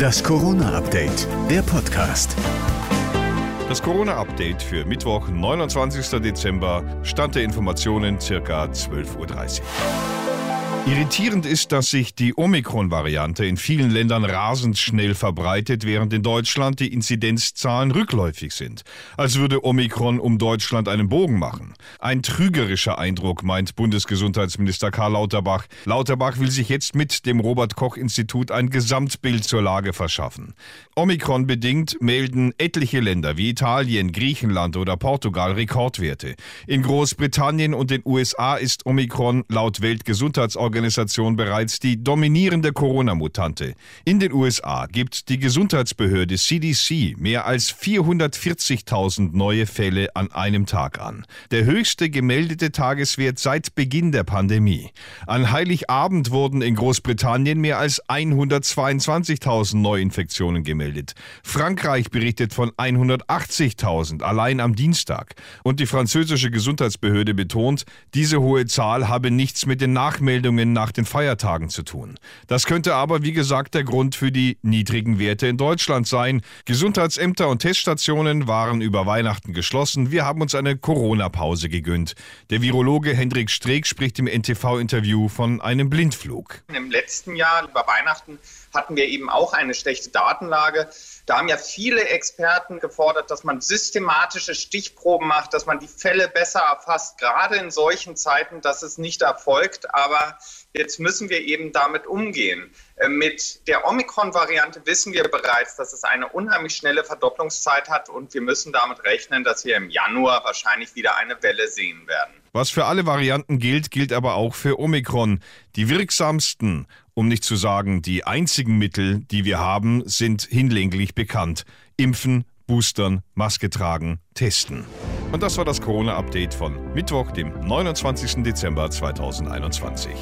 Das Corona-Update, der Podcast. Das Corona-Update für Mittwoch, 29. Dezember, Stand der Informationen circa 12.30 Uhr. Irritierend ist, dass sich die Omikron-Variante in vielen Ländern rasend schnell verbreitet, während in Deutschland die Inzidenzzahlen rückläufig sind. Als würde Omikron um Deutschland einen Bogen machen. Ein trügerischer Eindruck, meint Bundesgesundheitsminister Karl Lauterbach. Lauterbach will sich jetzt mit dem Robert-Koch-Institut ein Gesamtbild zur Lage verschaffen. Omikron bedingt melden etliche Länder wie Italien, Griechenland oder Portugal Rekordwerte. In Großbritannien und den USA ist Omikron laut Weltgesundheitsorganisation Weltgesundheitsorganisation bereits die dominierende Corona-Mutante. In den USA gibt die Gesundheitsbehörde CDC mehr als 440.000 neue Fälle an einem Tag an. Der höchste gemeldete Tageswert seit Beginn der Pandemie. An Heiligabend wurden in Großbritannien mehr als 122.000 Neuinfektionen gemeldet. Frankreich berichtet von 180.000 allein am Dienstag. Und die französische Gesundheitsbehörde betont, diese hohe Zahl habe nichts mit den Nachmeldungen Veränderungen nach den Feiertagen zu tun. Das könnte aber, wie gesagt, der Grund für die niedrigen Werte in Deutschland sein. Gesundheitsämter und Teststationen waren über Weihnachten geschlossen. Wir haben uns eine Corona-Pause gegönnt. Der Virologe Hendrik Streeck spricht im NTV-Interview von einem Blindflug. Im letzten Jahr über Weihnachten hatten wir eben auch eine schlechte Datenlage. Da haben ja viele Experten gefordert, dass man systematische Stichproben macht, dass man die Fälle besser erfasst, gerade in solchen Zeiten, dass es nicht erfolgt. Aber jetzt müssen wir eben damit umgehen. Äh, mit der Omikron-Variante wissen wir bereits, dass es eine unheimlich schnelle Verdopplungszeit hat und wir müssen damit rechnen, dass wir im Januar wahrscheinlich wieder eine Welle sehen werden. Was für alle Varianten gilt, gilt aber auch für Omikron. Die wirksamsten, um nicht zu sagen die einzigen Mittel, die wir haben, sind hinlänglich bekannt. Impfen, Boostern, Maske tragen, testen. Und das war das Corona-Update von Mittwoch, dem 29. Dezember 2021.